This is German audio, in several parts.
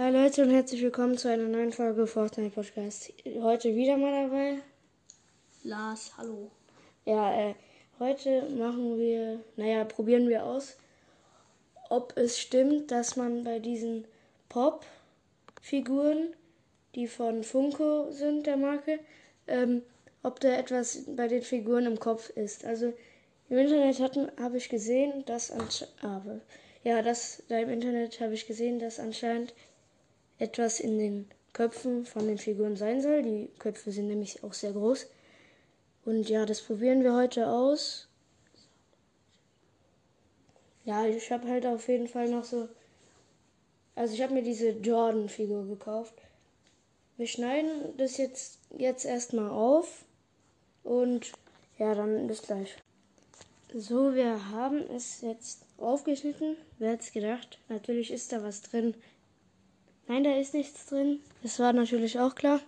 Hi Leute und herzlich willkommen zu einer neuen Folge Fortnite Podcast. Heute wieder mal dabei. Lars, hallo. Ja, äh, heute machen wir, naja, probieren wir aus, ob es stimmt, dass man bei diesen Pop-Figuren, die von Funko sind, der Marke, ähm, ob da etwas bei den Figuren im Kopf ist. Also im Internet habe ich gesehen, dass anscheinend, ja, das da im Internet habe ich gesehen, dass anscheinend etwas in den Köpfen von den Figuren sein soll. Die Köpfe sind nämlich auch sehr groß. Und ja, das probieren wir heute aus. Ja, ich habe halt auf jeden Fall noch so. Also ich habe mir diese Jordan-Figur gekauft. Wir schneiden das jetzt, jetzt erstmal auf. Und ja, dann bis gleich. So, wir haben es jetzt aufgeschnitten. Wer hätte gedacht? Natürlich ist da was drin. Nein, da ist nichts drin. Das war natürlich auch klar.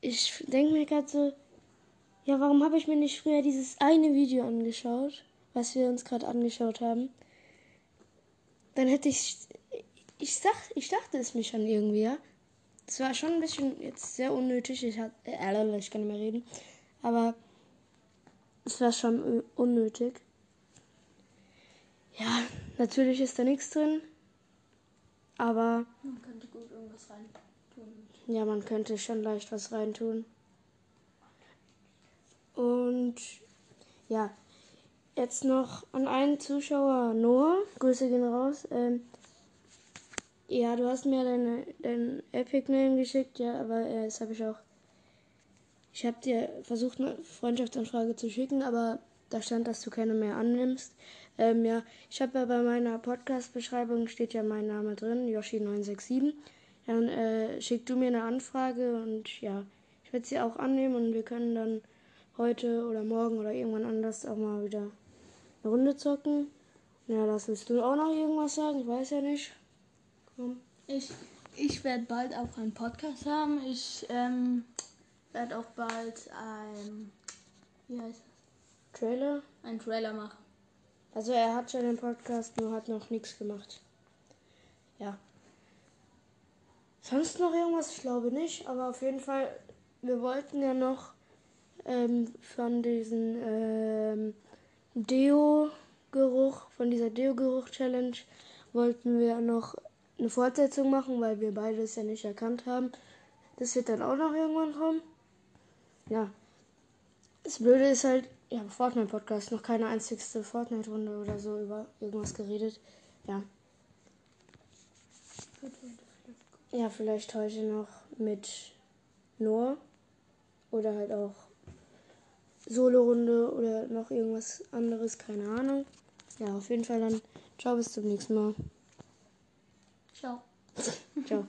Ich denke mir gerade so, ja, warum habe ich mir nicht früher dieses eine Video angeschaut, was wir uns gerade angeschaut haben? Dann hätte ich, ich sag, ich dachte es mir schon irgendwie, ja. Es war schon ein bisschen jetzt sehr unnötig. Ich hatte, äh, ich kann nicht mehr reden. Aber es war schon unnötig. Ja, natürlich ist da nichts drin. Aber. Man könnte gut irgendwas reintun. Ja, man könnte schon leicht was reintun. Und ja, jetzt noch an einen Zuschauer Noah. Grüße gehen raus. Ähm, ja, du hast mir deine, dein Epic Name geschickt, ja, aber äh, das habe ich auch. Ich habe dir versucht, eine Freundschaftsanfrage zu schicken, aber da stand, dass du keine mehr annimmst. Ähm, ja, ich habe ja bei meiner Podcast-Beschreibung steht ja mein Name drin, Yoshi967. Dann äh, schick du mir eine Anfrage und ja, ich werde sie auch annehmen und wir können dann heute oder morgen oder irgendwann anders auch mal wieder eine Runde zocken. Ja, das willst du auch noch irgendwas sagen? Ich weiß ja nicht. Komm. Ich, ich werde bald auch einen Podcast haben. Ich ähm, werde auch bald ein, wie heißt das? Trailer? Ein Trailer machen. Also er hat schon den Podcast, nur hat noch nichts gemacht. Ja. Sonst noch irgendwas? Ich glaube nicht, aber auf jeden Fall, wir wollten ja noch ähm, von diesem ähm, Deo-Geruch, von dieser Deo-Geruch-Challenge, wollten wir noch eine Fortsetzung machen, weil wir beide es ja nicht erkannt haben. Das wird dann auch noch irgendwann kommen. Ja. Das Blöde ist halt, ich habe Fortnite-Podcast, noch keine einzigste Fortnite-Runde oder so über irgendwas geredet. Ja. Ja, vielleicht heute noch mit Noah. Oder halt auch Solo-Runde oder noch irgendwas anderes, keine Ahnung. Ja, auf jeden Fall dann. Ciao, bis zum nächsten Mal. Ciao. Ciao.